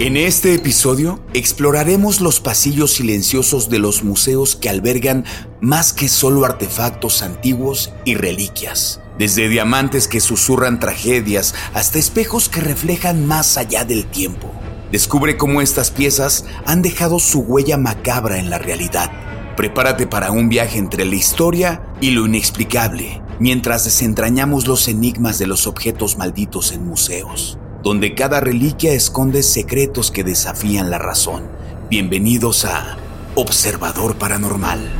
En este episodio exploraremos los pasillos silenciosos de los museos que albergan más que solo artefactos antiguos y reliquias. Desde diamantes que susurran tragedias hasta espejos que reflejan más allá del tiempo. Descubre cómo estas piezas han dejado su huella macabra en la realidad. Prepárate para un viaje entre la historia y lo inexplicable, mientras desentrañamos los enigmas de los objetos malditos en museos donde cada reliquia esconde secretos que desafían la razón. Bienvenidos a Observador Paranormal.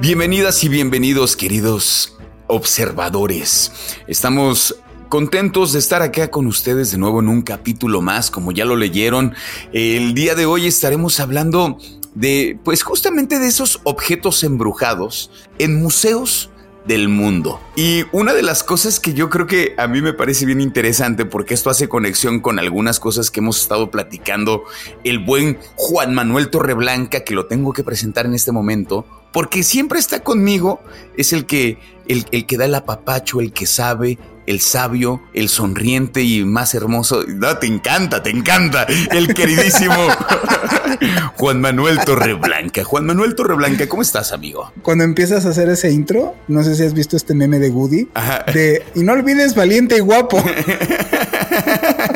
Bienvenidas y bienvenidos queridos observadores. Estamos contentos de estar acá con ustedes de nuevo en un capítulo más, como ya lo leyeron. El día de hoy estaremos hablando de, pues justamente de esos objetos embrujados en museos del mundo. Y una de las cosas que yo creo que a mí me parece bien interesante, porque esto hace conexión con algunas cosas que hemos estado platicando, el buen Juan Manuel Torreblanca, que lo tengo que presentar en este momento, porque siempre está conmigo, es el que, el, el que da el apapacho, el que sabe, el sabio, el sonriente y más hermoso. No, te encanta, te encanta. El queridísimo Juan Manuel Torreblanca. Juan Manuel Torreblanca, ¿cómo estás, amigo? Cuando empiezas a hacer ese intro, no sé si has visto este meme de Woody. De, y no olvides valiente y guapo.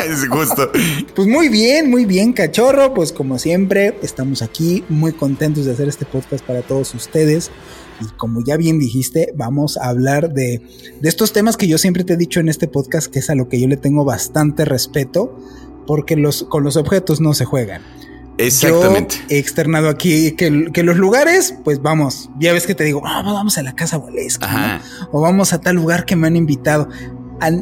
es justo. Pues muy bien, muy bien, cachorro. Pues como siempre, estamos aquí muy contentos de hacer este podcast para todos ustedes. Y como ya bien dijiste, vamos a hablar de, estos temas que yo siempre te he dicho en este podcast, que es a lo que yo le tengo bastante respeto, porque los, con los objetos no se juegan. Exactamente. he externado aquí que, los lugares, pues vamos, ya ves que te digo, ah, vamos a la casa Waleska, o vamos a tal lugar que me han invitado.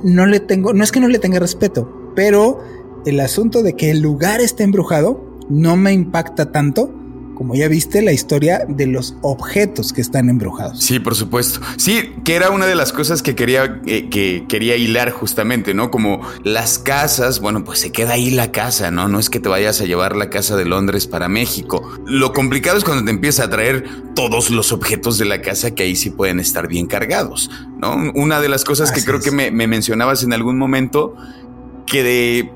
no le tengo, no es que no le tenga respeto, pero el asunto de que el lugar esté embrujado no me impacta tanto como ya viste, la historia de los objetos que están embrujados. Sí, por supuesto. Sí, que era una de las cosas que quería, eh, que quería hilar justamente, ¿no? Como las casas, bueno, pues se queda ahí la casa, ¿no? No es que te vayas a llevar la casa de Londres para México. Lo complicado es cuando te empieza a traer todos los objetos de la casa que ahí sí pueden estar bien cargados, ¿no? Una de las cosas que creo que me, me mencionabas en algún momento, que de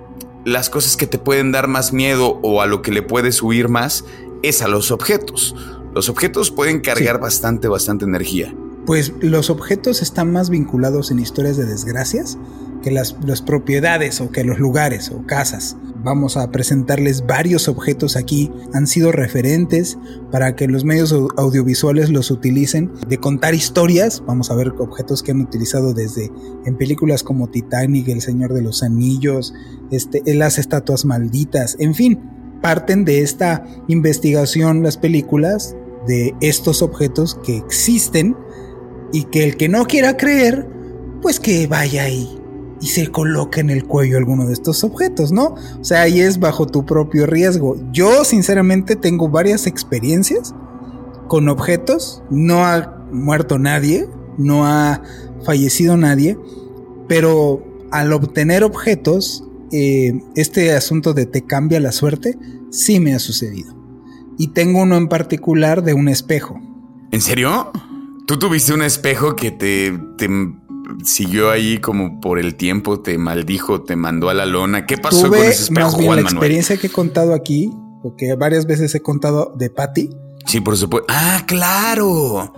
las cosas que te pueden dar más miedo o a lo que le puedes huir más es a los objetos. Los objetos pueden cargar bastante, bastante energía. Pues los objetos están más vinculados en historias de desgracias que las, las, propiedades o que los lugares o casas. Vamos a presentarles varios objetos aquí. Han sido referentes para que los medios audiovisuales los utilicen. De contar historias, vamos a ver objetos que han utilizado desde en películas como Titanic, El Señor de los Anillos, este, las estatuas malditas, en fin parten de esta investigación las películas de estos objetos que existen y que el que no quiera creer, pues que vaya ahí y se coloque en el cuello alguno de estos objetos, ¿no? O sea, ahí es bajo tu propio riesgo. Yo sinceramente tengo varias experiencias con objetos, no ha muerto nadie, no ha fallecido nadie, pero al obtener objetos eh, este asunto de te cambia la suerte, sí me ha sucedido. Y tengo uno en particular de un espejo. ¿En serio? ¿Tú tuviste un espejo que te, siguió ahí como por el tiempo, te maldijo, te mandó a la lona? ¿Qué pasó con ese espejo, más bien, la experiencia que he contado aquí, porque varias veces he contado de Patty. Sí, por supuesto. Ah, claro.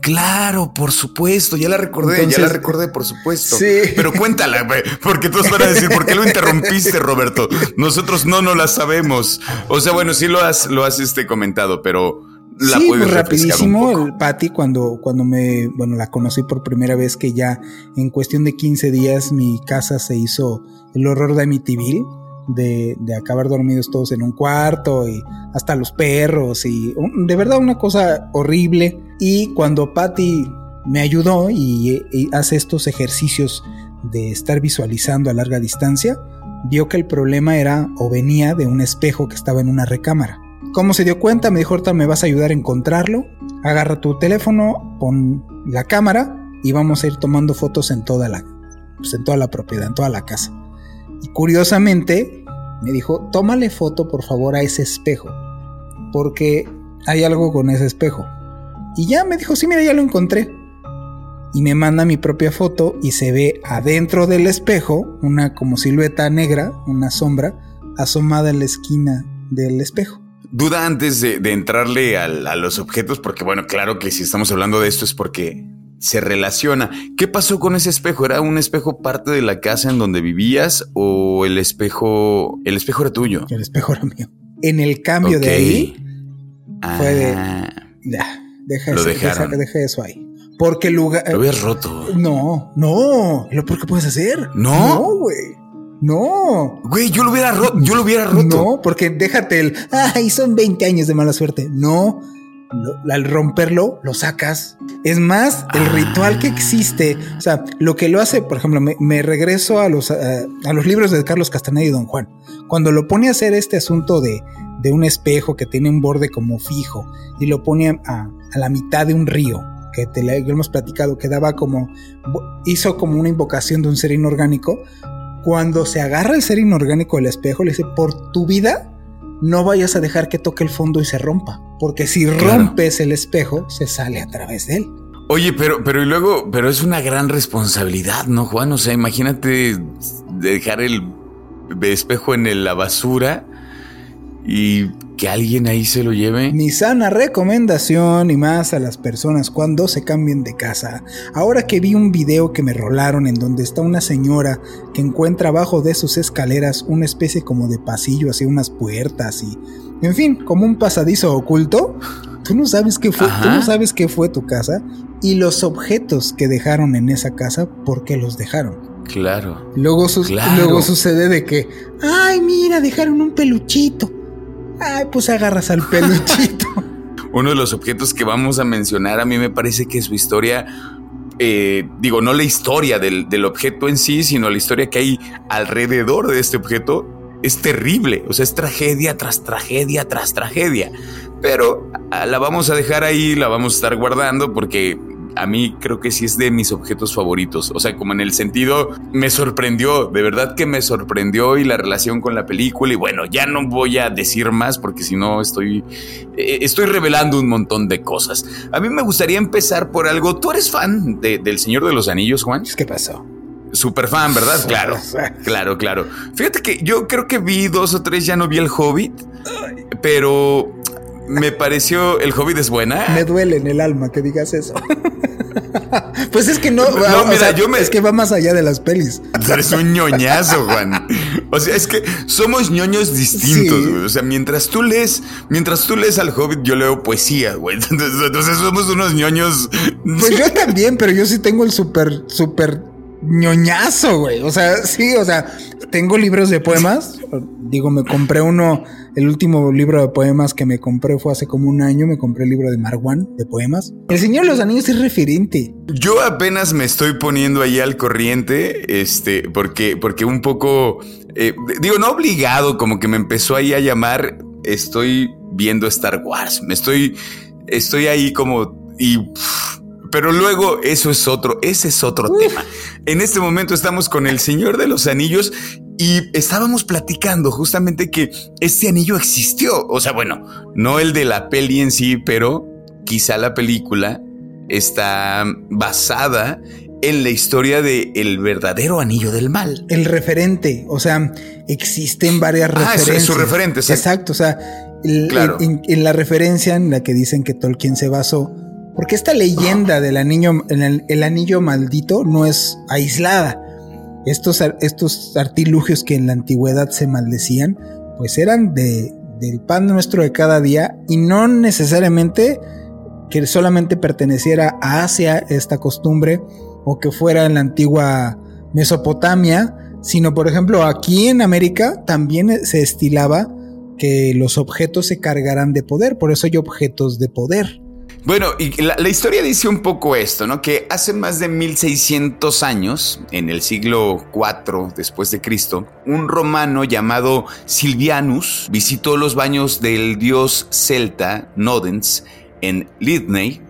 Claro, por supuesto, ya la recordé, ya la recordé, por supuesto. Sí. Pero cuéntala, porque todos van a decir, ¿por qué lo interrumpiste, Roberto? Nosotros no no la sabemos. O sea, bueno, sí lo has, lo has este, comentado, pero la sí, pues rapidísimo, el Patty cuando, cuando me, bueno, la conocí por primera vez que ya en cuestión de 15 días mi casa se hizo el horror de Amityville. De, de acabar dormidos todos en un cuarto y hasta los perros y de verdad una cosa horrible y cuando Patty me ayudó y, hace estos ejercicios de estar visualizando a larga distancia, vio que el problema era o venía de un espejo que estaba en una recámara. ¿Cómo se dio cuenta? Me dijo, ahorita me vas a ayudar a encontrarlo. Agarra tu teléfono, pon la cámara y vamos a ir tomando fotos en toda la, pues, en toda la propiedad, en toda la casa. Y curiosamente me dijo, tómale foto por favor a ese espejo, porque hay algo con ese espejo. Y ya me dijo, sí, mira, ya lo encontré. Y me manda mi propia foto y se ve adentro del espejo una como silueta negra, una sombra, asomada en la esquina del espejo. Duda antes de, entrarle a, los objetos, porque bueno, claro que si estamos hablando de esto es porque se relaciona. ¿Qué pasó con ese espejo? ¿Era un espejo parte de la casa en donde vivías o el espejo, el espejo era tuyo? El espejo era mío. En el cambio de ahí fue de... Ah. Deja, lo eso, deja, eso ahí. Porque el lugar. Lo habías roto. No, no. ¿Lo por qué puedes hacer? No. No, güey. No. Güey, yo lo hubiera roto. Yo lo hubiera roto. No, porque déjate el. Ay, son 20 años de mala suerte. No. al romperlo, lo sacas. Es más, el ah. ritual que existe, o sea, lo que lo hace, por ejemplo, me, regreso a los, a, los libros de Carlos Castaneda y Don Juan. Cuando lo pone a hacer este asunto de, de un espejo que tiene un borde como fijo y lo pone a, a la mitad de un río, que te lo hemos platicado, que daba como, hizo como una invocación de un ser inorgánico. Cuando se agarra el ser inorgánico del espejo, le dice, por tu vida, no vayas a dejar que toque el fondo y se rompa, porque si rompes el espejo, se sale a través de él. Oye, pero, pero y luego, pero es una gran responsabilidad, ¿no, Juan? O sea, imagínate dejar el espejo en la basura y que alguien ahí se lo lleve. Mi sana recomendación y más a las personas cuando se cambien de casa. Ahora que vi un video que me rolaron en donde está una señora que encuentra abajo de sus escaleras una especie como de pasillo hacia unas puertas y en fin, como un pasadizo oculto. Tú no sabes qué fue, tú no sabes qué fue tu casa y los objetos que dejaron en esa casa, ¿por qué los dejaron? Claro. Luego, luego sucede de que, ay, mira, dejaron un peluchito. Ay, pues agarras al peluchito. Uno de los objetos que vamos a mencionar, a mí me parece que su historia eh, digo, no la historia del, del, objeto en sí, sino la historia que hay alrededor de este objeto, es terrible. O sea, es tragedia tras tragedia tras tragedia. Pero ah, la vamos a dejar ahí, la vamos a estar guardando porque a mí creo que sí es de mis objetos favoritos. O sea, como en el sentido, me sorprendió, de verdad que me sorprendió y la relación con la película. Y bueno, ya no voy a decir más porque si no estoy, eh, estoy revelando un montón de cosas. A mí me gustaría empezar por algo. ¿Tú eres fan de, del Señor de los Anillos, Juan? ¿Qué pasó? Super fan, ¿verdad? Claro, claro, claro. Fíjate que yo creo que vi dos o tres, ya no vi el Hobbit, pero me pareció el Hobbit es buena. Me duele en el alma que digas eso. pues es que no, no mira, yo me... es que va más allá de las pelis. Eres un ñoñazo, Juan. O sea, es que somos ñoños distintos, güey. O sea, mientras tú lees, mientras tú lees al Hobbit, yo leo poesía, güey. Entonces, somos unos ñoños. Pues yo también, pero yo sí tengo el súper, súper ñoñazo, güey. O sea, sí, o sea, tengo libros de poemas. Digo, me compré uno, el último libro de poemas que me compré fue hace como un año. Me compré el libro de Marwan de poemas. El Señor de los Anillos es referente. Yo apenas me estoy poniendo ahí al corriente, este, porque, porque un poco, eh, digo, no obligado, como que me empezó ahí a llamar. Estoy viendo Star Wars. Me estoy, estoy ahí como y. Pero luego eso es otro, ese es otro tema. En este momento estamos con el Señor de los Anillos y estábamos platicando justamente que este anillo existió. O sea, bueno, no el de la peli en sí, pero quizá la película está basada en la historia de el verdadero anillo del mal. El referente, o sea, existen varias ah, referencias. es su referente, exacto. o sea, en, la referencia en la que dicen que Tolkien se basó Porque esta leyenda del anillo, el, anillo maldito no es aislada. Estos, estos artilugios que en la antigüedad se maldecían, pues eran de, del pan nuestro de cada día y no necesariamente que solamente perteneciera a Asia esta costumbre o que fuera en la antigua Mesopotamia, sino por ejemplo aquí en América también se estilaba que los objetos se cargaran de poder, por eso hay objetos de poder. Bueno, y la, historia dice un poco esto, ¿no? Que hace más de 1600 años, en el siglo IV después de Cristo, un romano llamado Silvianus visitó los baños del dios celta Nodens en Lidney.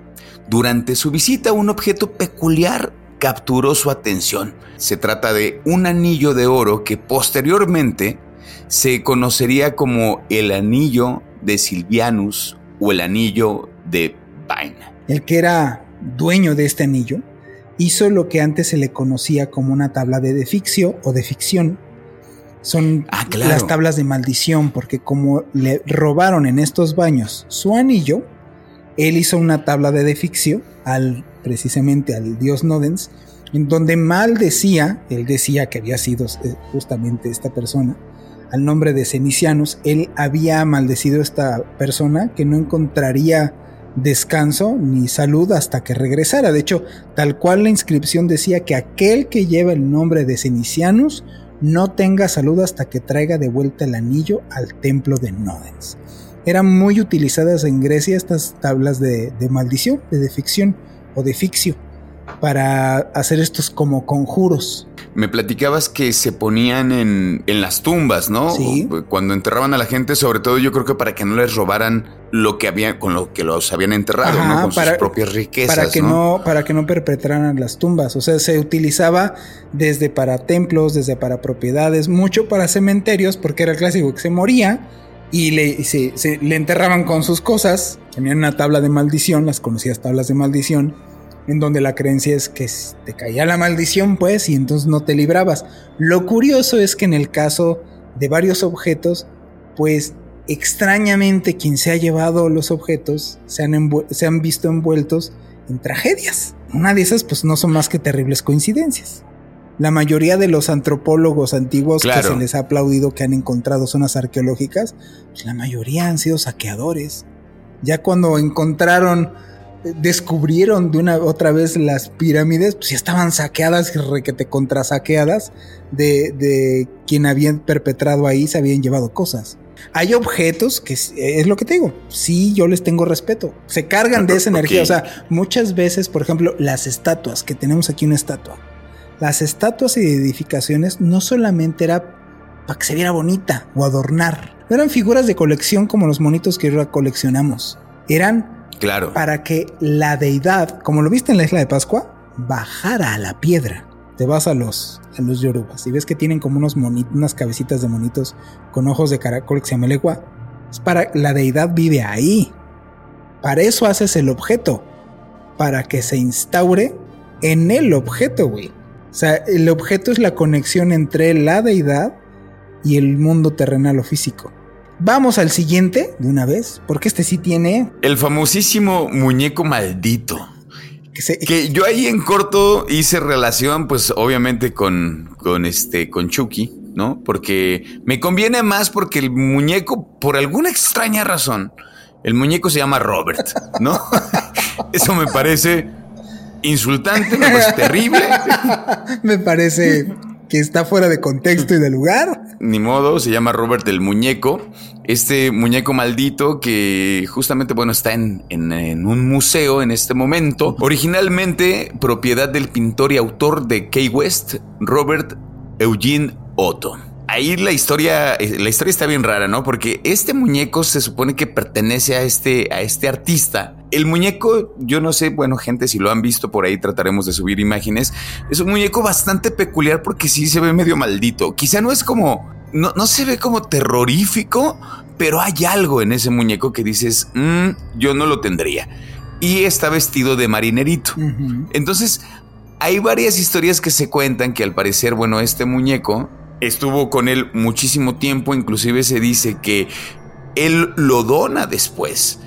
Durante su visita, un objeto peculiar capturó su atención. Se trata de un anillo de oro que posteriormente se conocería como el anillo de Silvianus o el anillo de el que era dueño de este anillo hizo lo que antes se le conocía como una tabla de deficcio o de ficción. Son ah, las tablas de maldición, porque como le robaron en estos baños su anillo, él hizo una tabla de deficcio al precisamente al dios Nodens, en donde maldecía, él decía que había sido eh, justamente esta persona, al nombre de Cenicianus, él había maldecido a esta persona que no encontraría descanso ni salud hasta que regresara. De hecho, tal cual la inscripción decía que aquel que lleva el nombre de Cenicianus no tenga salud hasta que traiga de vuelta el anillo al templo de Nodens. Eran muy utilizadas en Grecia estas tablas de, maldición, de deficción o de ficcio, para hacer estos como conjuros. Me platicabas que se ponían en, las tumbas, ¿no? Sí. Cuando enterraban a la gente, sobre todo yo creo que para que no les robaran lo que habían, con lo que los habían enterrado, ¿no? Con sus propias riquezas. Para que ¿no? para que no perpetraran las tumbas. O sea, se utilizaba desde para templos, desde para propiedades, mucho para cementerios, porque era el clásico que se moría y le, se, le enterraban con sus cosas. Tenían una tabla de maldición, las conocidas tablas de maldición en donde la creencia es que te caía la maldición, pues, y entonces no te librabas. Lo curioso es que en el caso de varios objetos, pues extrañamente quien se ha llevado los objetos se han, se han visto envueltos en tragedias. Una de esas, pues, no son más que terribles coincidencias. La mayoría de los antropólogos antiguos que se les ha aplaudido que han encontrado zonas arqueológicas, pues la mayoría han sido saqueadores. Ya cuando encontraron descubrieron de una otra vez las pirámides, pues ya estaban saqueadas y requete contrasaqueadas de, de quien habían perpetrado ahí, se habían llevado cosas. Hay objetos que es lo que te digo, sí, yo les tengo respeto, se cargan de esa energía, o sea, muchas veces, por ejemplo, las estatuas, que tenemos aquí una estatua, las estatuas y edificaciones no solamente era para que se viera bonita o adornar, no eran figuras de colección como los monitos que ahora coleccionamos, eran Claro. Para que la deidad, como lo viste en la isla de Pascua, bajara a la piedra. Te vas a los, a los yorubas y ves que tienen como unos monitos, unas cabecitas de monitos con ojos de caracol que se llama. Es para la deidad vive ahí. Para eso haces el objeto. Para que se instaure en el objeto, güey. O sea, el objeto es la conexión entre la deidad y el mundo terrenal o físico. Vamos al siguiente de una vez, porque este sí tiene. El famosísimo muñeco maldito. Que, yo ahí en corto hice relación, pues obviamente con, con este, con Chucky, ¿no? Porque me conviene más porque el muñeco, por alguna extraña razón, el muñeco se llama Robert, ¿no? Eso me parece insultante, me parece terrible. me parece que está fuera de contexto y de lugar. Ni modo, se llama Robert el Muñeco. Este muñeco maldito que justamente, bueno, está en, en, un museo en este momento. Originalmente propiedad del pintor y autor de Key West, Robert Eugene Otto ahí la historia, eh, la historia está bien rara, ¿no? Porque este muñeco se supone que pertenece a este, a este artista. El muñeco, yo no sé, bueno, gente, si lo han visto por ahí, trataremos de subir imágenes. Es un muñeco bastante peculiar porque sí se ve medio maldito. Quizá no es como, no, no se ve como terrorífico, pero hay algo en ese muñeco que dices, mm, yo no lo tendría. Y está vestido de marinerito. Entonces, hay varias historias que se cuentan que al parecer, bueno, este muñeco estuvo con él muchísimo tiempo, inclusive se dice que él lo dona después.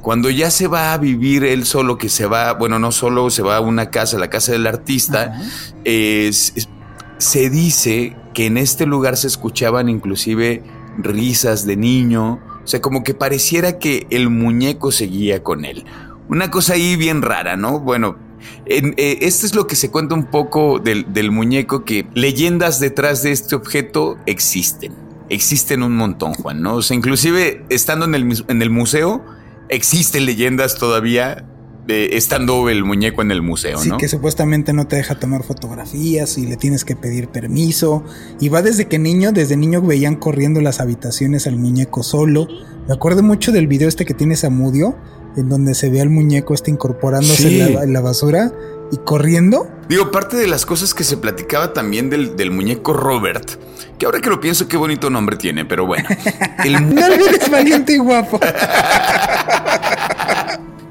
Cuando ya se va a vivir él solo, que se va, bueno, no solo se va a una casa, la casa del artista, se dice que en este lugar se escuchaban inclusive risas de niño, o sea, como que pareciera que el muñeco seguía con él. Una cosa ahí bien rara, ¿no? Bueno, eh, esto es lo que se cuenta un poco del, del, muñeco, que leyendas detrás de este objeto existen. Existen un montón, Juan, ¿no? O sea, inclusive estando en el, en el museo, existen leyendas todavía de estando el muñeco en el museo, sí, que supuestamente no te deja tomar fotografías y le tienes que pedir permiso. Y va desde que niño, desde niño veían corriendo las habitaciones al muñeco solo. Me acuerdo mucho del video este que tiene Samudio, en donde se ve al muñeco este incorporándose en, la, basura y corriendo. Digo, parte de las cosas que se platicaba también del, del muñeco Robert, que ahora que lo pienso, qué bonito nombre tiene, pero bueno. El... no olvides valiente y guapo.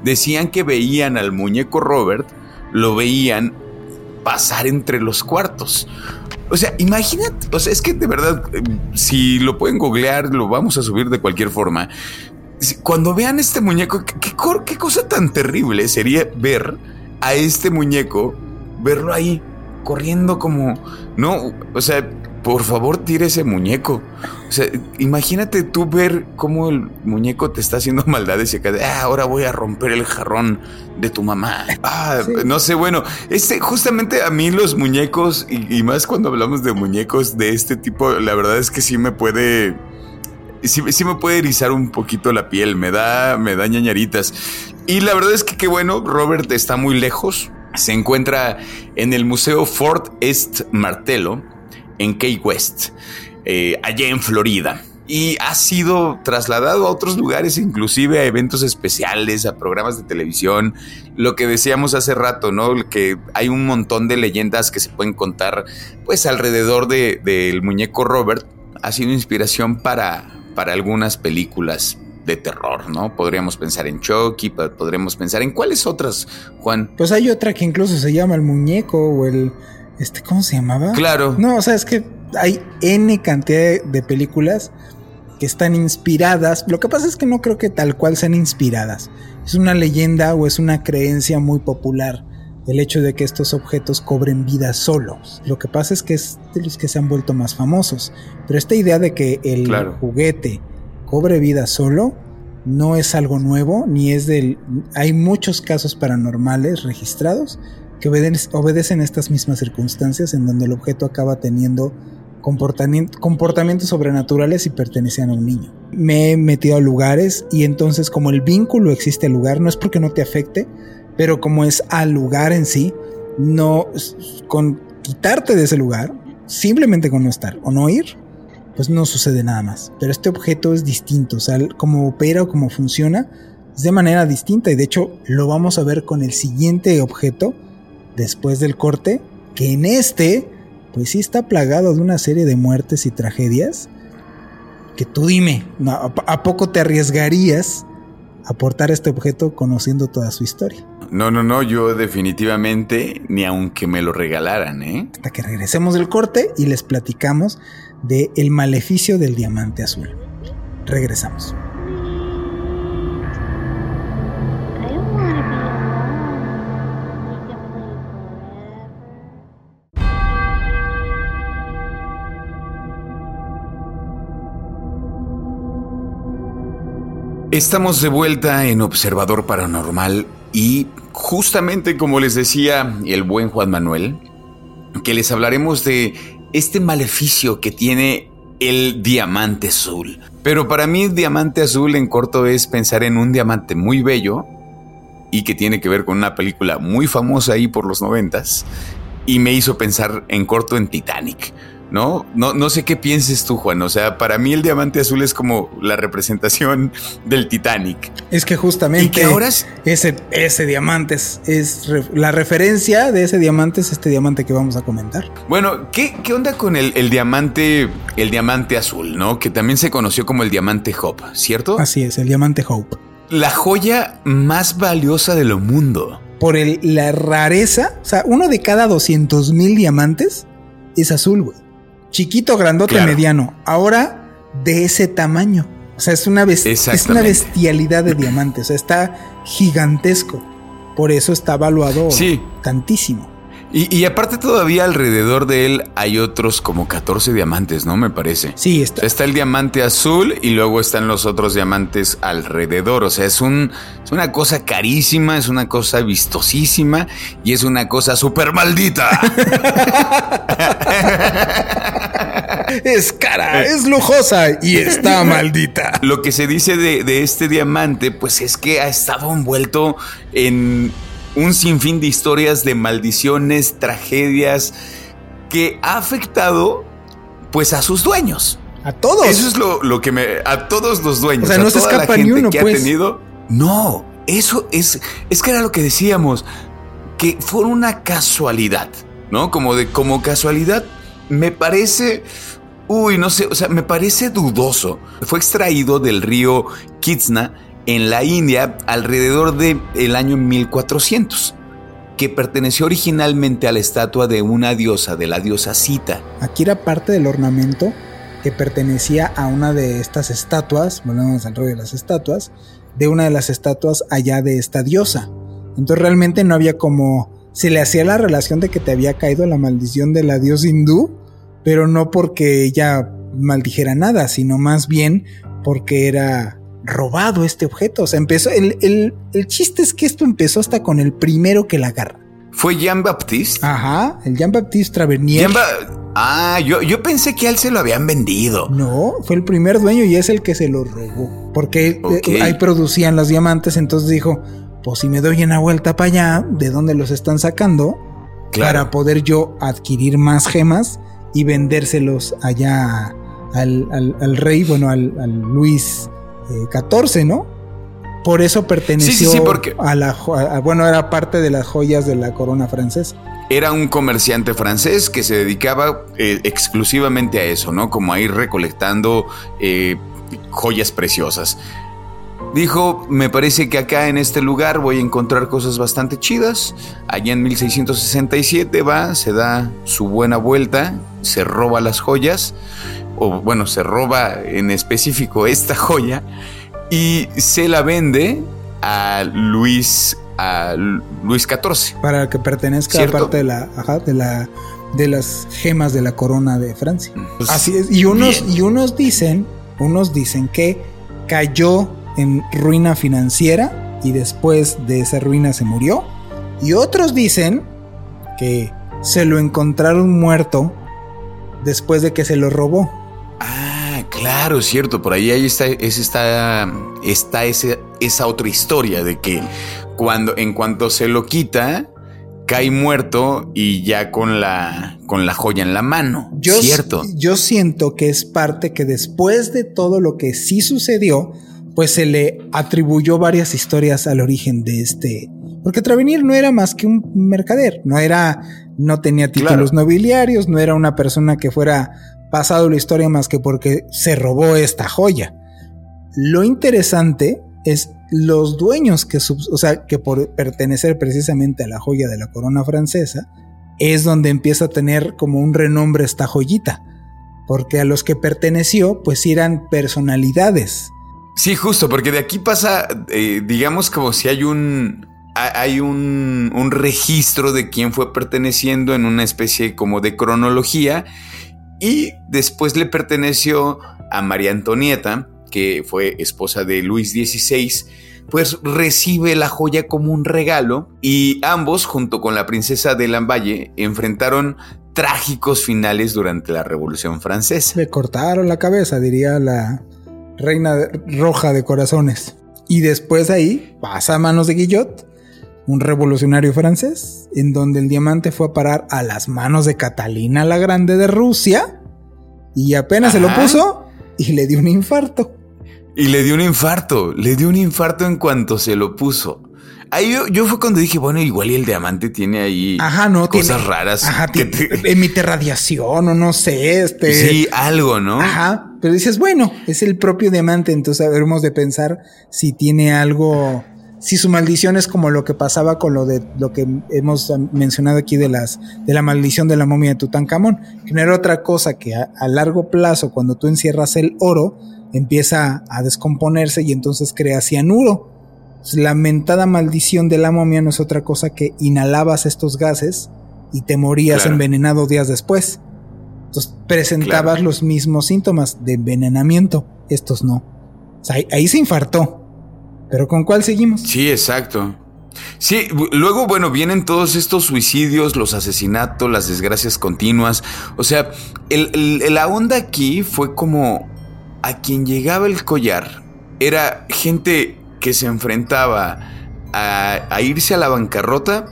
Decían que veían al muñeco Robert, lo veían pasar entre los cuartos. O sea, imagínate, o sea, es que de verdad, eh, si lo pueden googlear, lo vamos a subir de cualquier forma. Cuando vean este muñeco, ¿qué, qué cosa tan terrible sería ver a este muñeco, verlo ahí, corriendo como, no, o sea, por favor tire ese muñeco. O sea, imagínate tú ver cómo el muñeco te está haciendo maldades y acá de, ah, ahora voy a romper el jarrón de tu mamá. Ah, no sé, bueno, este, justamente a mí los muñecos, y, más cuando hablamos de muñecos de este tipo, la verdad es que sí me puede, sí, me puede erizar un poquito la piel, me da, me da ñañaritas. Y la verdad es que qué bueno, Robert está muy lejos. Se encuentra en el Museo Fort East Martello, en Key West, eh, allá en Florida. Y ha sido trasladado a otros lugares, inclusive a eventos especiales, a programas de televisión. Lo que decíamos hace rato, ¿no? Que hay un montón de leyendas que se pueden contar, pues alrededor del de, muñeco Robert. Ha sido inspiración para, para algunas películas de terror, ¿no? Podríamos pensar en Chucky, podríamos pensar en cuáles otras, Juan. Pues hay otra que incluso se llama el muñeco o el este, ¿cómo se llamaba? Claro. No, o sea, es que hay N cantidad de películas que están inspiradas. Lo que pasa es que no creo que tal cual sean inspiradas. Es una leyenda o es una creencia muy popular el hecho de que estos objetos cobren vida solos. Lo que pasa es que es de los que se han vuelto más famosos. Pero esta idea de que el juguete cobre vida solo no es algo nuevo, ni es del... Hay muchos casos paranormales registrados que obedecen estas mismas circunstancias en donde el objeto acaba teniendo comportamientos sobrenaturales y pertenecían a un niño. Me he metido a lugares y entonces como el vínculo existe al lugar, no es porque no te afecte, pero como es al lugar en sí, no con quitarte de ese lugar, simplemente con no estar o no ir, pues no sucede nada más. Pero este objeto es distinto, o sea, como opera o como funciona es de manera distinta y de hecho lo vamos a ver con el siguiente objeto después del corte, que en este, pues sí está plagado de una serie de muertes y tragedias, que tú dime, ¿a poco te arriesgarías a portar este objeto conociendo toda su historia? No, no, no, yo definitivamente ni aunque me lo regalaran, ¿eh? Hasta que regresemos del corte y les platicamos de el maleficio del diamante azul. Regresamos. Estamos de vuelta en Observador Paranormal y justamente como les decía el buen Juan Manuel, que les hablaremos de este maleficio que tiene el diamante azul. Pero para mí el diamante azul en corto es pensar en un diamante muy bello y que tiene que ver con una película muy famosa ahí por los noventas y me hizo pensar en corto en Titanic. ¿No? No, no sé qué pienses tú, Juan. O sea, para mí el diamante azul es como la representación del Titanic. Es que justamente ahora ese, ese diamante es, la referencia de ese diamante es este diamante que vamos a comentar. Bueno, ¿qué, qué onda con el, el, diamante, el diamante azul, ¿no? Que también se conoció como el diamante Hope, ¿cierto? Así es, el diamante Hope. La joya más valiosa del mundo. Por el, la rareza, o sea, uno de cada 200 mil diamantes es azul, güey chiquito, grandote, mediano. Ahora de ese tamaño. O sea, es una, es una bestialidad de diamantes. O sea, está gigantesco. Por eso está evaluado tantísimo. Y, aparte todavía alrededor de él hay otros como 14 diamantes, ¿no? Me parece. Sí, está. Está el diamante azul y luego están los otros diamantes alrededor. O sea, es, un, es una cosa carísima, es una cosa vistosísima y es una cosa súper maldita. es cara, es lujosa y está maldita. Lo que se dice de, de este diamante, pues es que ha estado envuelto en un sinfín de historias de maldiciones, tragedias que ha afectado pues a sus dueños. A todos. Eso es lo, que me. A todos los dueños. O sea, no se escapa ni uno, que ha pues. tenido. No, eso es. Es que era lo que decíamos. Que fue una casualidad. ¿No? Como de como casualidad. Me parece. Uy, no sé. O sea, me parece dudoso. Fue extraído del río Kitsna en la India alrededor del el año 1400, que perteneció originalmente a la estatua de una diosa, de la diosa Sita. Aquí era parte del ornamento que pertenecía a una de estas estatuas, volvemos al rollo de las estatuas, de una de las estatuas allá de esta diosa. Entonces realmente no había como... Se le hacía la relación de que te había caído la maldición de la diosa hindú, pero no porque ella maldijera nada, sino más bien porque era robado este objeto. O sea, empezó. El, el, chiste es que esto empezó hasta con el primero que la agarra. ¿Fue Jean Baptiste? Ajá, el Jean Baptiste Travernier. ah, yo, yo pensé que a él se lo habían vendido. No, fue el primer dueño y es el que se lo robó. Porque eh, ahí producían los diamantes, entonces dijo, pues si me doy una vuelta para allá, ¿de dónde los están sacando? Para poder yo adquirir más gemas y vendérselos allá al, al, rey, bueno, al, al Luis 14, ¿no? Por eso perteneció a la bueno, era parte de las joyas de la corona francesa. Era un comerciante francés que se dedicaba eh, exclusivamente a eso, ¿no? Como a ir recolectando eh, joyas preciosas. Dijo, me parece que acá en este lugar voy a encontrar cosas bastante chidas. Allá en 1667 va, se da su buena vuelta, se roba las joyas o bueno, se roba en específico esta joya y se la vende a Luis a Luis XIV. Para que pertenezca a parte de la, de la de las gemas de la corona de Francia. Pues, Así es. Y unos, y unos dicen, unos dicen que cayó en ruina financiera y después de esa ruina se murió. Y otros dicen que se lo encontraron muerto después de que se lo robó. Claro, es cierto, por ahí, ahí está, está, está esa otra historia de que cuando, en cuanto se lo quita, cae muerto y ya con la, con la joya en la mano. Yo, cierto. Yo siento que es parte que después de todo lo que sí sucedió, pues se le atribuyó varias historias al origen de este. Porque Travenir no era más que un mercader, no era, no tenía títulos nobiliarios, no era una persona que fuera pasado la historia más que porque se robó esta joya. Lo interesante es los dueños que, o sea, que por pertenecer precisamente a la joya de la corona francesa, es donde empieza a tener como un renombre esta joyita. Porque a los que perteneció, pues eran personalidades. Sí, justo, porque de aquí pasa, eh, digamos como si hay un, hay un, registro de quién fue perteneciendo en una especie como de cronología y después le perteneció a María Antonieta, que fue esposa de Luis XVI, pues recibe la joya como un regalo y ambos, junto con la princesa de Lamballe, enfrentaron trágicos finales durante la Revolución Francesa. Le cortaron la cabeza, diría la reina roja de corazones. Y después ahí pasa a manos de Guillot un revolucionario francés, en donde el diamante fue a parar a las manos de Catalina la Grande de Rusia, y apenas se lo puso y le dio un infarto. Y le dio un infarto, le dio un infarto en cuanto se lo puso. Ahí yo, fue cuando dije, bueno, igual y el diamante tiene ahí cosas raras. Ajá, emite radiación o no sé, este. Sí, algo, ¿no? Ajá. Pero dices, bueno, es el propio diamante, entonces habremos de pensar si tiene algo si su maldición es como lo que pasaba con lo de lo que hemos mencionado aquí de las de la maldición de la momia de Tutankamón, que no era otra cosa que a, largo plazo cuando tú encierras el oro empieza a descomponerse y entonces crea cianuro. La mentada maldición de la momia no es otra cosa que inhalabas estos gases y te morías envenenado días después. Entonces presentabas los mismos síntomas de envenenamiento, estos no. ahí se infartó. Pero ¿con cuál seguimos? Sí, exacto. Sí, luego, bueno, vienen todos estos suicidios, los asesinatos, las desgracias continuas. O sea, la onda aquí fue como a quien llegaba el collar. Era gente que se enfrentaba a, irse a la bancarrota.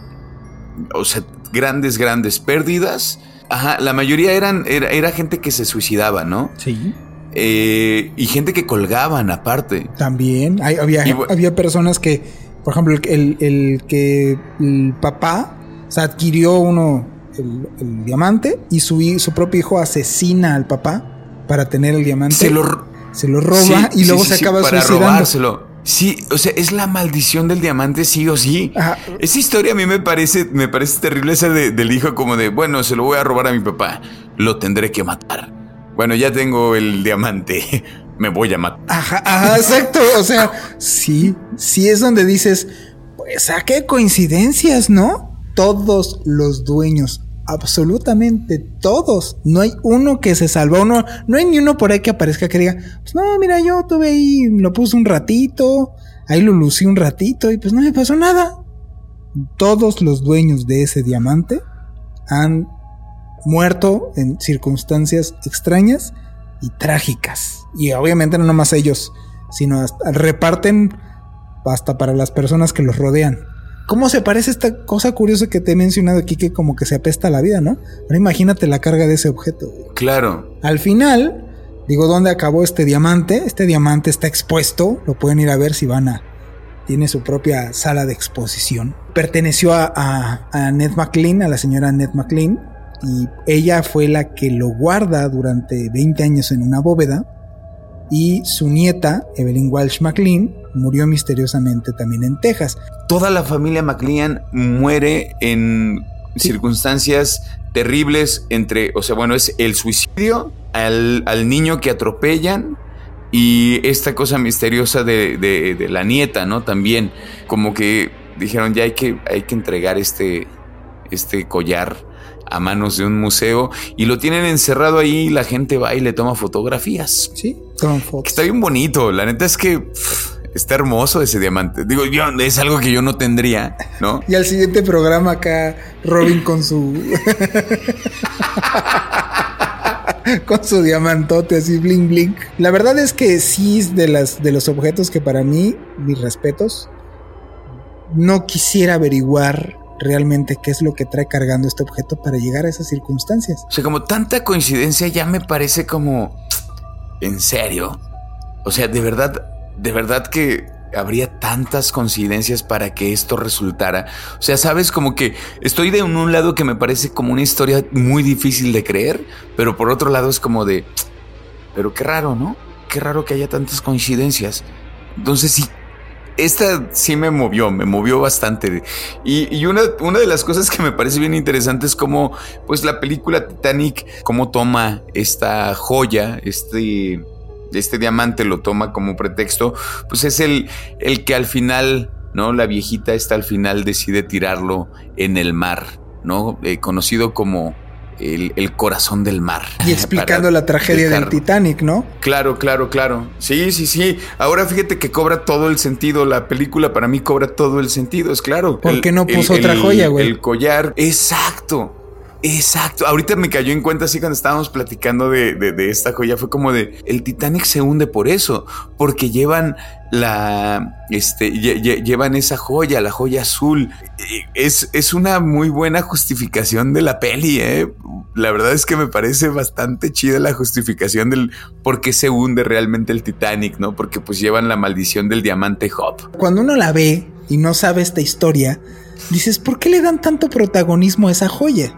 O sea, grandes, grandes pérdidas. Ajá, la mayoría eran, era, era gente que se suicidaba, ¿no? Sí. Eh, y gente que colgaban aparte. También. había, había personas que, por ejemplo, el, que el papá se adquirió uno, el, diamante, y su, su propio hijo asesina al papá para tener el diamante. Se lo, se lo roba y luego se acaba para robárselo. Sí, o sea, es la maldición del diamante, sí o sí. Esa historia a mí me parece, me parece terrible esa del hijo como de, bueno, se lo voy a robar a mi papá, lo tendré que matar. Bueno, ya tengo el diamante. Me voy a matar. Ajá, ajá, exacto. O sea, sí, sí es donde dices, pues a qué coincidencias, ¿no? Todos los dueños, absolutamente todos. No hay uno que se salvó, no, no hay ni uno por ahí que aparezca que diga, pues no, mira, yo tuve ahí, lo puse un ratito, ahí lo lucí un ratito y pues no me pasó nada. Todos los dueños de ese diamante han muerto en circunstancias extrañas y trágicas. Y obviamente no nomás ellos, sino reparten hasta para las personas que los rodean. ¿Cómo se parece esta cosa curiosa que te he mencionado aquí que como que se apesta la vida, no? Ahora imagínate la carga de ese objeto. Claro. Al final, digo, ¿dónde acabó este diamante? Este diamante está expuesto, lo pueden ir a ver si van a... Tiene su propia sala de exposición. Perteneció a, a, a Ned McLean, a la señora Ned McLean, y ella fue la que lo guarda durante 20 años en una bóveda y su nieta, Evelyn Walsh McLean, murió misteriosamente también en Texas. Toda la familia McLean muere en circunstancias terribles entre, o sea, bueno, es el suicidio, al, niño que atropellan y esta cosa misteriosa de, la nieta, ¿no? También, como que dijeron, ya hay que, hay que entregar este, este collar a manos de un museo y lo tienen encerrado ahí y la gente va y le toma fotografías. Sí, toman fotos. Está bien bonito. La neta es que está hermoso ese diamante. Digo, yo es algo que yo no tendría, ¿no? y al siguiente programa acá Robin con su con su diamantote así bling bling. La verdad es que sí es de las de los objetos que para mí mis respetos no quisiera averiguar realmente qué es lo que trae cargando este objeto para llegar a esas circunstancias. O sea, como tanta coincidencia ya me parece como... ¿En serio? O sea, de verdad, de verdad que habría tantas coincidencias para que esto resultara. O sea, sabes, como que estoy de un, lado que me parece como una historia muy difícil de creer, pero por otro lado es como de, pero qué raro, ¿no? Qué raro que haya tantas coincidencias. Entonces, sí esta sí me movió, me movió bastante. Y, una, de las cosas que me parece bien interesante es cómo, pues la película Titanic, cómo toma esta joya, este, este diamante lo toma como pretexto, pues es el, el que al final, ¿no? La viejita esta al final decide tirarlo en el mar, ¿no? Eh, conocido como el, corazón del mar. Y explicando la tragedia del Titanic, ¿no? Claro, claro, claro. Sí, sí, sí. Ahora fíjate que cobra todo el sentido. La película para mí cobra todo el sentido, es claro. ¿Por qué no puso otra joya, güey? El collar. Exacto. Exacto. Ahorita me cayó en cuenta así cuando estábamos platicando de, de, esta joya. Fue como de el Titanic se hunde por eso, porque llevan la, este, llevan esa joya, la joya azul. Es, es una muy buena justificación de la peli, ¿eh? La verdad es que me parece bastante chida la justificación del por qué se hunde realmente el Titanic, ¿no? Porque pues llevan la maldición del diamante Hop. Cuando uno la ve y no sabe esta historia, dices, ¿por qué le dan tanto protagonismo a esa joya?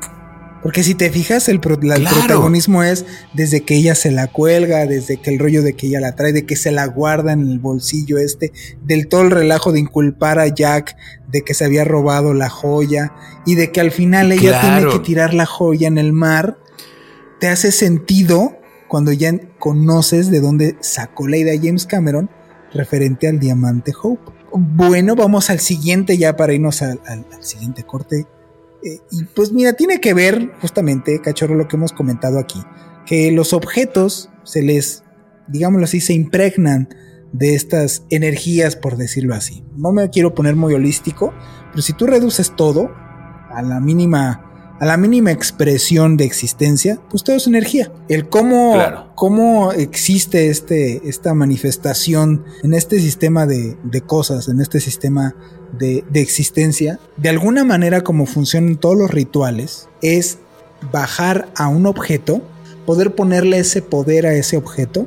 Porque si te fijas, el, protagonismo es desde que ella se la cuelga, desde que el rollo de que ella la trae, de que se la guarda en el bolsillo este, del todo el relajo de inculpar a Jack de que se había robado la joya y de que al final ella tiene que tirar la joya en el mar, te hace sentido cuando ya conoces de dónde sacó la idea James Cameron referente al diamante Hope. Bueno, vamos al siguiente ya para irnos al siguiente corte eh, y pues mira, tiene que ver justamente, cachorro, lo que hemos comentado aquí, que los objetos se les, digámoslo así, se impregnan de estas energías, por decirlo así. No me quiero poner muy holístico, pero si tú reduces todo a la mínima a la mínima expresión de existencia, pues todo es energía. El cómo, cómo existe este, esta manifestación en este sistema de, de cosas, en este sistema de, existencia, de alguna manera como funcionan todos los rituales, es bajar a un objeto, poder ponerle ese poder a ese objeto,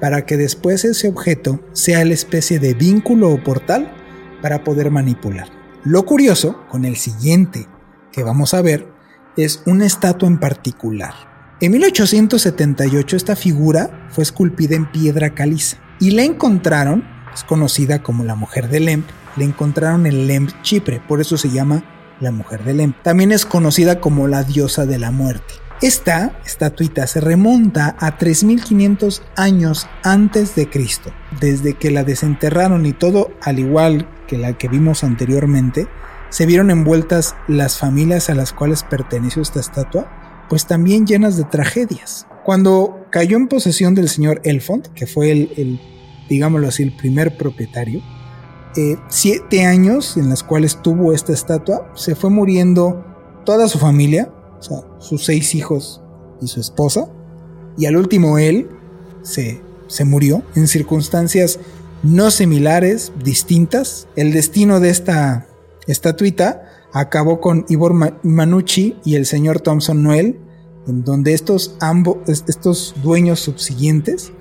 para que después ese objeto sea la especie de vínculo o portal para poder manipular. Lo curioso con el siguiente que vamos a ver es una estatua en particular. En 1878 esta figura fue esculpida en piedra caliza y la encontraron, es conocida como la mujer de Lemp, le encontraron en Lemp, Chipre, por eso se llama la mujer de Lemp. También es conocida como la diosa de la muerte. Esta estatuita se remonta a 3500 años antes de Cristo. Desde que la desenterraron y todo, al igual que la que vimos anteriormente, se vieron envueltas las familias a las cuales perteneció esta estatua, pues también llenas de tragedias. Cuando cayó en posesión del señor Elfont, que fue el, el digámoslo así, el primer propietario, eh, siete años en las cuales tuvo esta estatua, se fue muriendo toda su familia, o sea, sus seis hijos y su esposa, y al último él se, se murió en circunstancias no similares, distintas. El destino de esta estatuita acabó con Ivor Manucci y el señor Thompson Noel, en donde estos ambos, estos dueños subsiguientes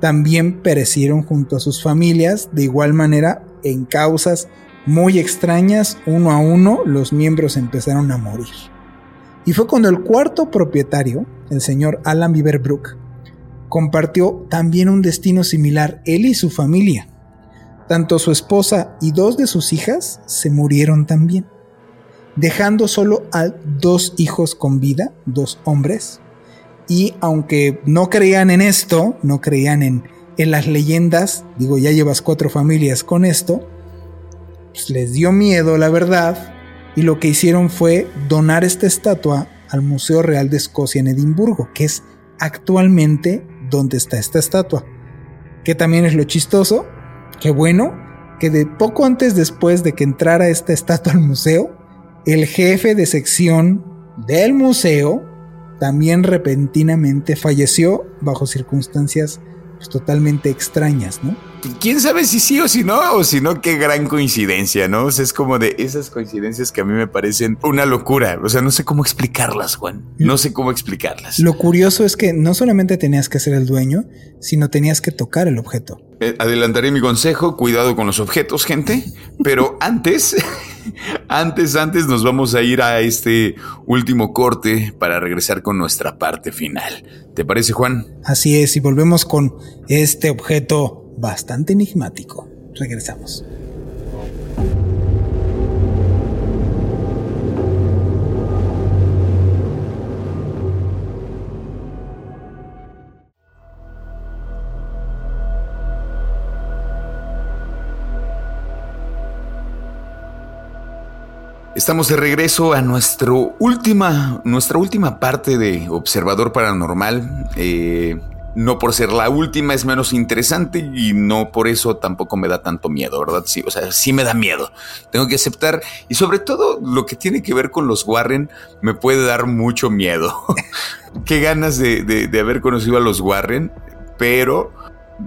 también perecieron junto a sus familias, de igual manera en causas muy extrañas, uno a uno los miembros empezaron a morir. Y fue cuando el cuarto propietario, el señor Alan Beaverbrook, compartió también un destino similar, él y su familia. Tanto su esposa y dos de sus hijas se murieron también, dejando solo a dos hijos con vida, dos hombres. Y aunque no creían en esto, no creían en en las leyendas, digo, ya llevas cuatro familias con esto, pues les dio miedo, la verdad, y lo que hicieron fue donar esta estatua al Museo Real de Escocia en Edimburgo, que es actualmente donde está esta estatua. Que también es lo chistoso, que bueno, que de poco antes después de que entrara esta estatua al museo, el jefe de sección del museo también repentinamente falleció bajo circunstancias pues, totalmente extrañas, ¿no? quién sabe si sí o si no, o si no, qué gran coincidencia, ¿no? O sea, es como de esas coincidencias que a mí me parecen una locura. O sea, no sé cómo explicarlas, Juan. No sé cómo explicarlas. Lo curioso es que no solamente tenías que ser el dueño, sino tenías que tocar el objeto. Eh, adelantaré mi consejo, cuidado con los objetos, gente. Pero antes, antes, antes nos vamos a ir a este último corte para regresar con nuestra parte final. ¿Te parece, Juan? Así es, y volvemos con este objeto bastante enigmático. Regresamos. Estamos de regreso a nuestro última, nuestra última parte de Observador Paranormal. Eh, no por ser la última es menos interesante y no por eso tampoco me da tanto miedo, ¿verdad? Sí, o sea, sí me da miedo. Tengo que aceptar y sobre todo lo que tiene que ver con los Warren me puede dar mucho miedo. Qué ganas de, haber conocido a los Warren, pero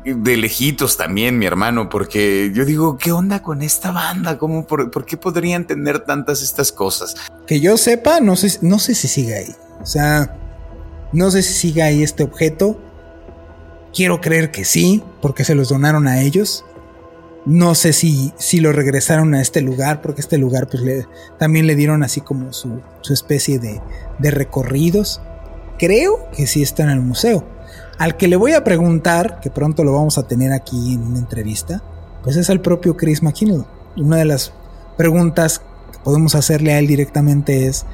de lejitos también, mi hermano, porque yo digo, ¿qué onda con esta banda? ¿Cómo, por, qué podrían tener tantas estas cosas? Que yo sepa, no sé, no sé si sigue ahí. O sea, no sé si sigue ahí este objeto Quiero creer que sí, porque se los donaron a ellos. No sé si, si lo regresaron a este lugar, porque este lugar pues también le dieron así como su, su especie de, de recorridos. Creo que sí está en el museo. Al que le voy a preguntar, que pronto lo vamos a tener aquí en una entrevista, pues es al propio Chris McKinnell. Una de las preguntas que podemos hacerle a él directamente es,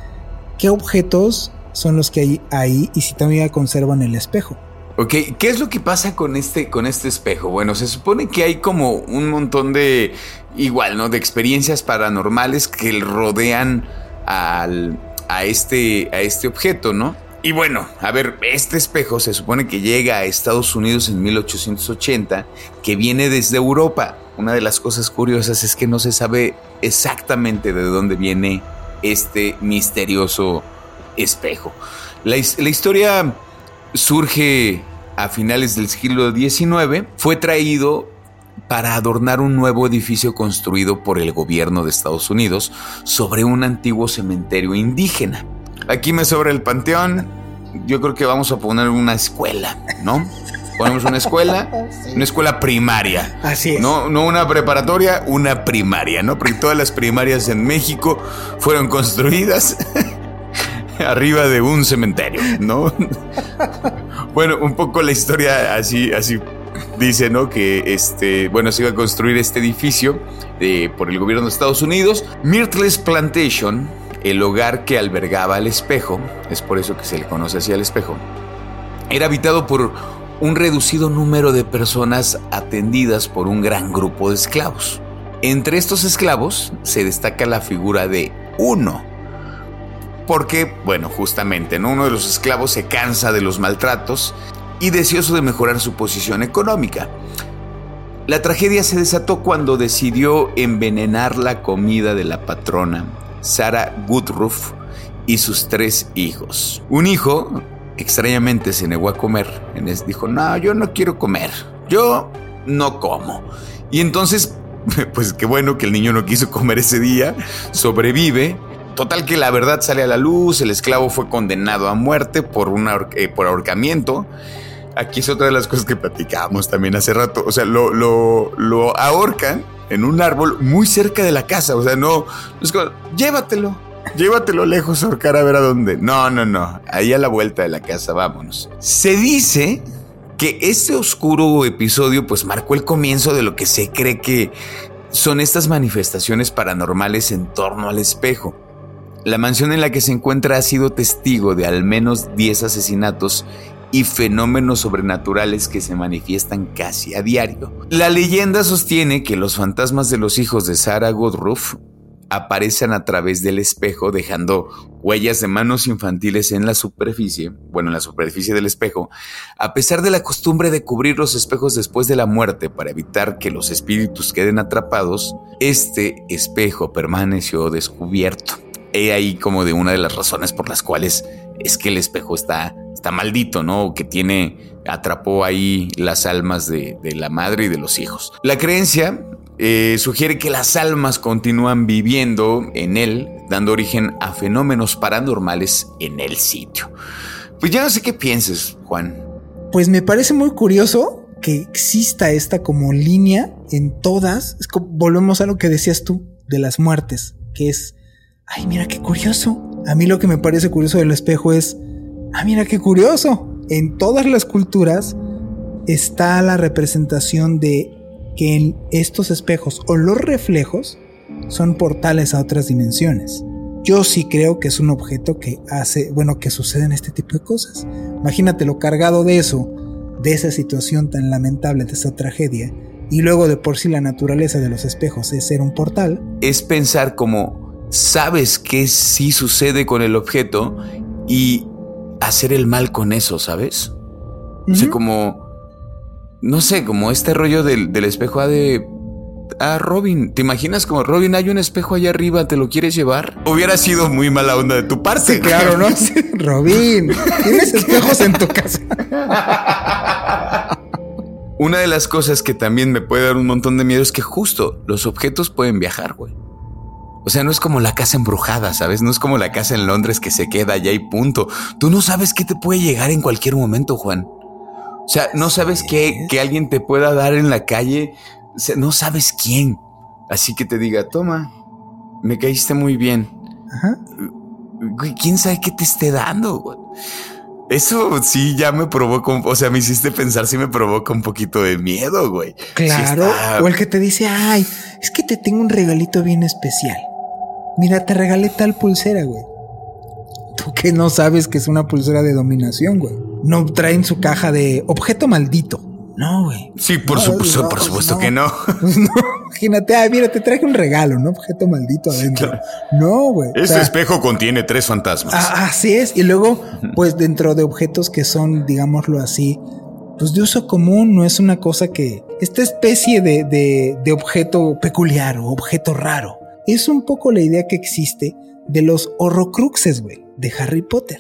¿qué objetos son los que hay ahí y si todavía conservan el espejo? Ok, ¿qué es lo que pasa con este, con este espejo? Bueno, se supone que hay como un montón de, igual, ¿no? De experiencias paranormales que rodean al, a, este, a este objeto, ¿no? Y bueno, a ver, este espejo se supone que llega a Estados Unidos en 1880, que viene desde Europa. Una de las cosas curiosas es que no se sabe exactamente de dónde viene este misterioso espejo. La, la historia surge a finales del siglo XIX, fue traído para adornar un nuevo edificio construido por el gobierno de Estados Unidos sobre un antiguo cementerio indígena. Aquí me sobra el panteón. Yo creo que vamos a poner una escuela, ¿no? Ponemos una escuela, una escuela primaria. Así es. No, no una preparatoria, una primaria, ¿no? Porque todas las primarias en México fueron construidas arriba de un cementerio, ¿no? bueno, un poco la historia así, así dice, ¿no? Que este, bueno, se iba a construir este edificio eh, por el gobierno de Estados Unidos. Myrtles Plantation, el hogar que albergaba al espejo, es por eso que se le conoce así al espejo, era habitado por un reducido número de personas atendidas por un gran grupo de esclavos. Entre estos esclavos se destaca la figura de uno, porque, bueno, justamente, ¿no? uno de los esclavos se cansa de los maltratos y deseoso de mejorar su posición económica. La tragedia se desató cuando decidió envenenar la comida de la patrona, Sarah Goodruff, y sus tres hijos. Un hijo, extrañamente, se negó a comer. Dijo, no, yo no quiero comer. Yo no como. Y entonces, pues qué bueno que el niño no quiso comer ese día, sobrevive Total que la verdad sale a la luz, el esclavo fue condenado a muerte por, eh, por ahorcamiento. Aquí es otra de las cosas que platicábamos también hace rato. O sea, lo, lo, lo ahorcan en un árbol muy cerca de la casa. O sea, no, es como, llévatelo, llévatelo lejos ahorcar a ver a dónde. No, no, no, ahí a la vuelta de la casa, vámonos. Se dice que este oscuro episodio pues marcó el comienzo de lo que se cree que son estas manifestaciones paranormales en torno al espejo. La mansión en la que se encuentra ha sido testigo de al menos 10 asesinatos y fenómenos sobrenaturales que se manifiestan casi a diario. La leyenda sostiene que los fantasmas de los hijos de Sarah Goodruff aparecen a través del espejo dejando huellas de manos infantiles en la superficie, bueno, en la superficie del espejo, a pesar de la costumbre de cubrir los espejos después de la muerte para evitar que los espíritus queden atrapados, este espejo permaneció descubierto he ahí como de una de las razones por las cuales es que el espejo está, está maldito, ¿no? Que tiene, atrapó ahí las almas de, la madre y de los hijos. La creencia eh, sugiere que las almas continúan viviendo en él, dando origen a fenómenos paranormales en el sitio. Pues ya no sé qué pienses, Juan. Pues me parece muy curioso que exista esta como línea en todas. Volvemos a lo que decías tú de las muertes, que es ay, mira qué curioso. A mí lo que me parece curioso del espejo es, ah, mira qué curioso. En todas las culturas está la representación de que en estos espejos o los reflejos son portales a otras dimensiones. Yo sí creo que es un objeto que hace, bueno, que suceden este tipo de cosas. Imagínate lo cargado de eso, de esa situación tan lamentable, de esa tragedia, y luego de por sí la naturaleza de los espejos es ser un portal. Es pensar como sabes que sí sucede con el objeto y hacer el mal con eso, ¿sabes? O sea, como, no sé, como este rollo del, espejo de... Ah, Robin, ¿te imaginas como Robin hay un espejo allá arriba, te lo quieres llevar? Hubiera sido muy mala onda de tu parte. Sí, claro, ¿no? Robin, ¿tienes espejos en tu casa? Una de las cosas que también me puede dar un montón de miedo es que justo los objetos pueden viajar, güey. O sea, no es como la casa embrujada, ¿sabes? No es como la casa en Londres que se queda allá y punto. Tú no sabes qué te puede llegar en cualquier momento, Juan. O sea, no sabes qué, que alguien te pueda dar en la calle no sabes quién. Así que te diga, toma, me caíste muy bien. Ajá. ¿quién sabe qué te esté dando? Güey? Eso sí ya me provoca, o sea, me hiciste pensar si me provoca un poquito de miedo, güey. Claro, o el que te dice, ay, es que te tengo un regalito bien especial. Mira, te regalé tal pulsera, güey. Tú que no sabes que es una pulsera de dominación, güey. No trae en su caja de objeto maldito. No, güey. Sí, por supuesto, por supuesto que no. no. Imagínate, ah, mira, te traje un regalo, ¿no? Objeto maldito adentro. No, güey. Este espejo contiene tres fantasmas. Ah, así es. Y luego, pues dentro de objetos que son, digámoslo así, pues de uso común, no es una cosa que. Esta especie de, de, de objeto peculiar o objeto raro. Es un poco la idea que existe de los horrocruxes, güey, de Harry Potter.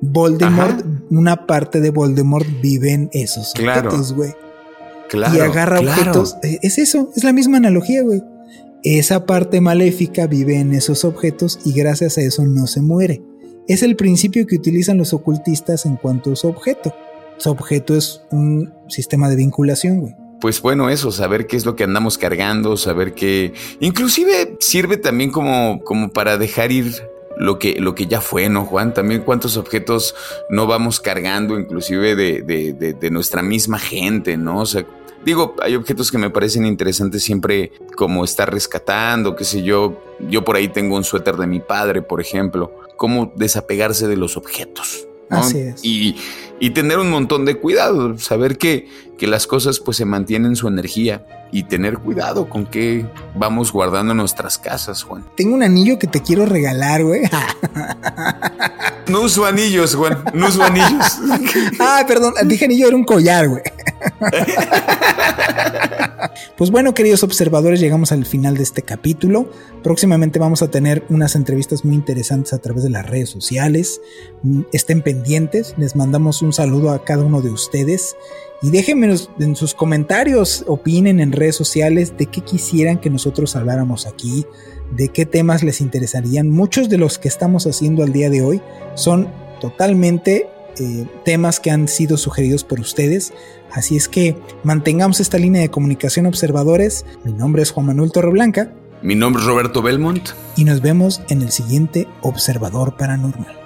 Voldemort, una parte de Voldemort vive en esos objetos, güey. Claro, y agarra objetos. Eh, es eso, es la misma analogía, güey. Esa parte maléfica vive en esos objetos y gracias a eso no se muere. Es el principio que utilizan los ocultistas en cuanto a su objeto. Su objeto es un sistema de vinculación, güey pues bueno, eso, saber qué es lo que andamos cargando, saber que inclusive sirve también como, como para dejar ir lo que, lo que ya fue, ¿no, Juan? También cuántos objetos no vamos cargando, inclusive de, de, de, nuestra misma gente, ¿no? O sea, digo, hay objetos que me parecen interesantes siempre como estar rescatando, qué sé yo. Yo por ahí tengo un suéter de mi padre, por ejemplo. Cómo desapegarse de los objetos. Así es. Y, y, tener un montón de cuidado, saber que, que las cosas pues se mantienen su energía y tener cuidado con qué vamos guardando en nuestras casas, Juan. Tengo un anillo que te quiero regalar, güey. No uso anillos, Juan. No uso anillos. ah, perdón. Dije anillo, era un collar, güey. Pues bueno, queridos observadores, llegamos al final de este capítulo. Próximamente vamos a tener unas entrevistas muy interesantes a través de las redes sociales. Mm, estén pendientes, les mandamos un saludo a cada uno de ustedes y déjenme en sus comentarios, opinen en redes sociales de qué quisieran que nosotros habláramos aquí, de qué temas les interesarían. Muchos de los que estamos haciendo al día de hoy son totalmente eh, temas que han sido sugeridos por ustedes. Así es que mantengamos esta línea de comunicación observadores. Mi nombre es Juan Manuel Torreblanca. Mi nombre es Roberto Belmont. Y nos vemos en el siguiente Observador Paranormal.